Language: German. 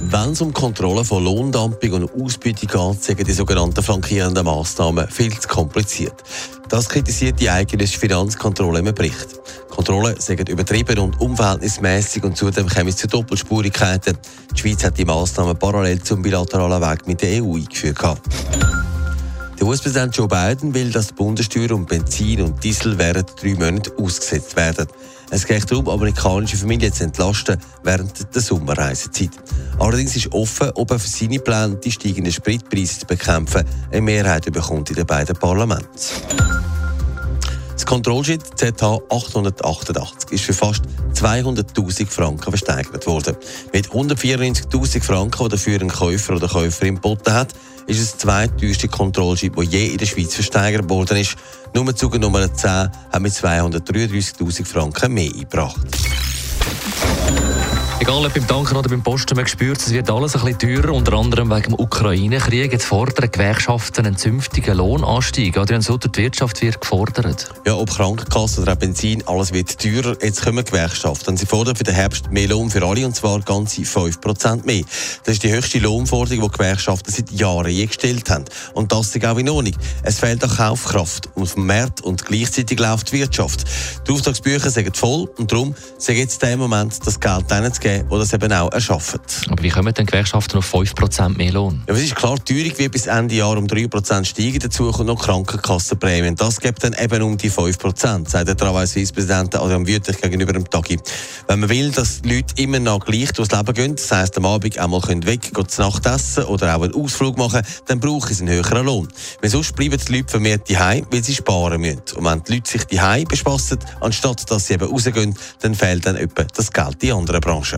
Wenn es um Kontrolle von Lohndumping und Ausbeutung geht, sind die sogenannten flankierenden Massnahmen viel zu kompliziert. Das kritisiert die eigene Finanzkontrolle im Bericht. Kontrollen sind übertrieben und unverhältnismäßig und zudem kommen es zu Doppelspurigkeiten. Die Schweiz hat die Massnahmen parallel zum bilateralen Weg mit der EU eingeführt. Der US-Präsident Joe Biden will, dass die Bundessteuer um Benzin und Diesel während drei Monaten ausgesetzt werden. Es geht darum, amerikanische Familien zu entlasten während der Sommerreisezeit. Allerdings ist offen, ob er für seine Pläne, die steigenden Spritpreise zu bekämpfen, eine Mehrheit bekommt in den beiden Parlamenten. Das Kontrollschild ZH 888 ist für fast 200.000 Franken versteigert worden. Mit 194.000 Franken, die dafür ein Käufer oder Käuferin geboten hat, ist das zweiteuerste Kontrollschild, das je in der Schweiz versteigert worden ist. Nur Zug Nummer 10 hat mit 233.000 Franken mehr eingebracht. Egal ob beim Tanken oder beim Posten, man spürt, es wird alles ein bisschen teurer, unter anderem wegen dem Ukraine-Krieg. Jetzt fordern Gewerkschaften einen zünftigen Lohnanstieg. Adrian Sutter, die Wirtschaft wird gefordert. Ja, ob Krankenkasse oder Benzin, alles wird teurer. Jetzt kommen Gewerkschaften. Sie fordern für den Herbst mehr Lohn für alle, und zwar ganze 5% mehr. Das ist die höchste Lohnforderung, die Gewerkschaften seit Jahren eingestellt haben. Und das ist auch in Ordnung. Es fehlt an Kaufkraft und vom Markt und gleichzeitig läuft die Wirtschaft. Die Auftragsbücher sind voll und darum ist jetzt der Moment, das Geld denen zu geben, die das eben auch erschaffen. Aber wie kommen denn Gewerkschaften auf 5% mehr Lohn? Ja, es ist klar, die Teuerung wird bis Ende Jahr um 3% steigen. Dazu kommt noch Krankenkassenprämien. Das gibt dann eben um die 5%, sagt der Travail-Suisse-Präsident Adrian Wüthrich gegenüber dem Tagi. Wenn man will, dass die Leute immer noch gleich durchs Leben gehen, das heisst, am Abend einmal können weg, gehen zu Nacht essen oder auch einen Ausflug machen, dann brauchen sie einen höheren Lohn. Weil sonst bleiben die Leute vermehrt daheim, weil sie sparen müssen. Und wenn die Leute sich daheim bespassen, anstatt dass sie eben rausgehen, dann fehlt dann etwa das Geld in anderen Branchen.